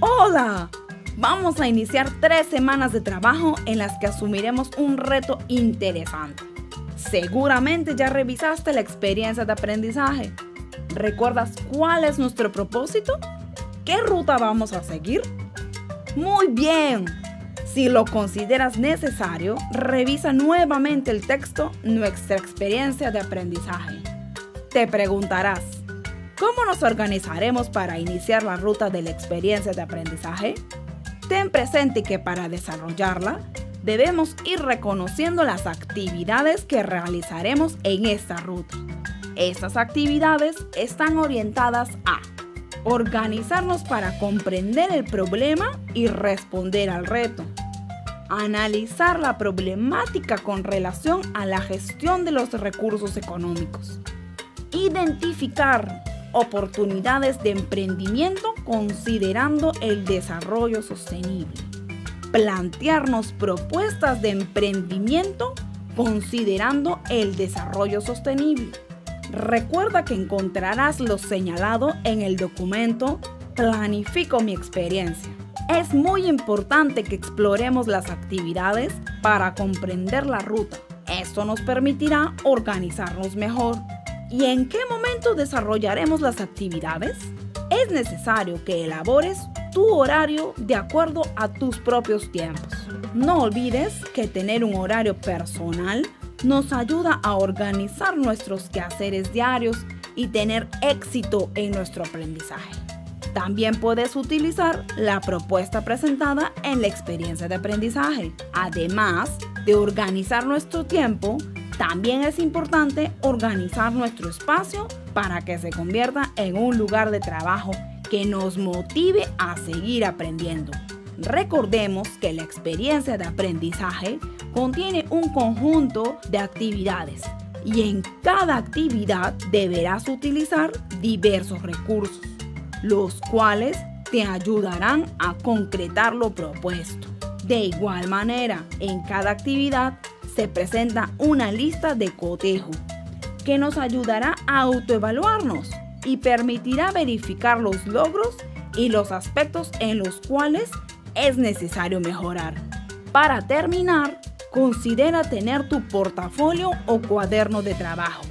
Hola, vamos a iniciar tres semanas de trabajo en las que asumiremos un reto interesante. Seguramente ya revisaste la experiencia de aprendizaje. ¿Recuerdas cuál es nuestro propósito? ¿Qué ruta vamos a seguir? Muy bien. Si lo consideras necesario, revisa nuevamente el texto Nuestra experiencia de aprendizaje. Te preguntarás, ¿cómo nos organizaremos para iniciar la ruta de la experiencia de aprendizaje? Ten presente que para desarrollarla, debemos ir reconociendo las actividades que realizaremos en esta ruta. Estas actividades están orientadas a organizarnos para comprender el problema y responder al reto. Analizar la problemática con relación a la gestión de los recursos económicos. Identificar oportunidades de emprendimiento considerando el desarrollo sostenible. Plantearnos propuestas de emprendimiento considerando el desarrollo sostenible Recuerda que encontrarás lo señalado en el documento Planifico mi experiencia. Es muy importante que exploremos las actividades para comprender la ruta. Esto nos permitirá organizarnos mejor. ¿Y en qué momento desarrollaremos las actividades? Es necesario que elabores tu horario de acuerdo a tus propios tiempos. No olvides que tener un horario personal nos ayuda a organizar nuestros quehaceres diarios y tener éxito en nuestro aprendizaje. También puedes utilizar la propuesta presentada en la experiencia de aprendizaje. Además de organizar nuestro tiempo, también es importante organizar nuestro espacio para que se convierta en un lugar de trabajo que nos motive a seguir aprendiendo. Recordemos que la experiencia de aprendizaje contiene un conjunto de actividades y en cada actividad deberás utilizar diversos recursos, los cuales te ayudarán a concretar lo propuesto. De igual manera, en cada actividad se presenta una lista de cotejo que nos ayudará a autoevaluarnos y permitirá verificar los logros y los aspectos en los cuales es necesario mejorar. Para terminar, considera tener tu portafolio o cuaderno de trabajo.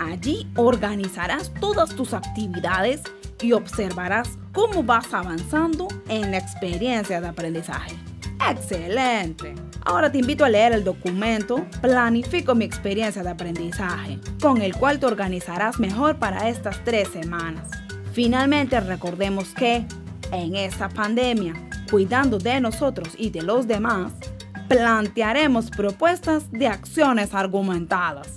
Allí organizarás todas tus actividades y observarás cómo vas avanzando en la experiencia de aprendizaje. ¡Excelente! Ahora te invito a leer el documento Planifico mi experiencia de aprendizaje, con el cual te organizarás mejor para estas tres semanas. Finalmente recordemos que en esta pandemia cuidando de nosotros y de los demás, plantearemos propuestas de acciones argumentadas.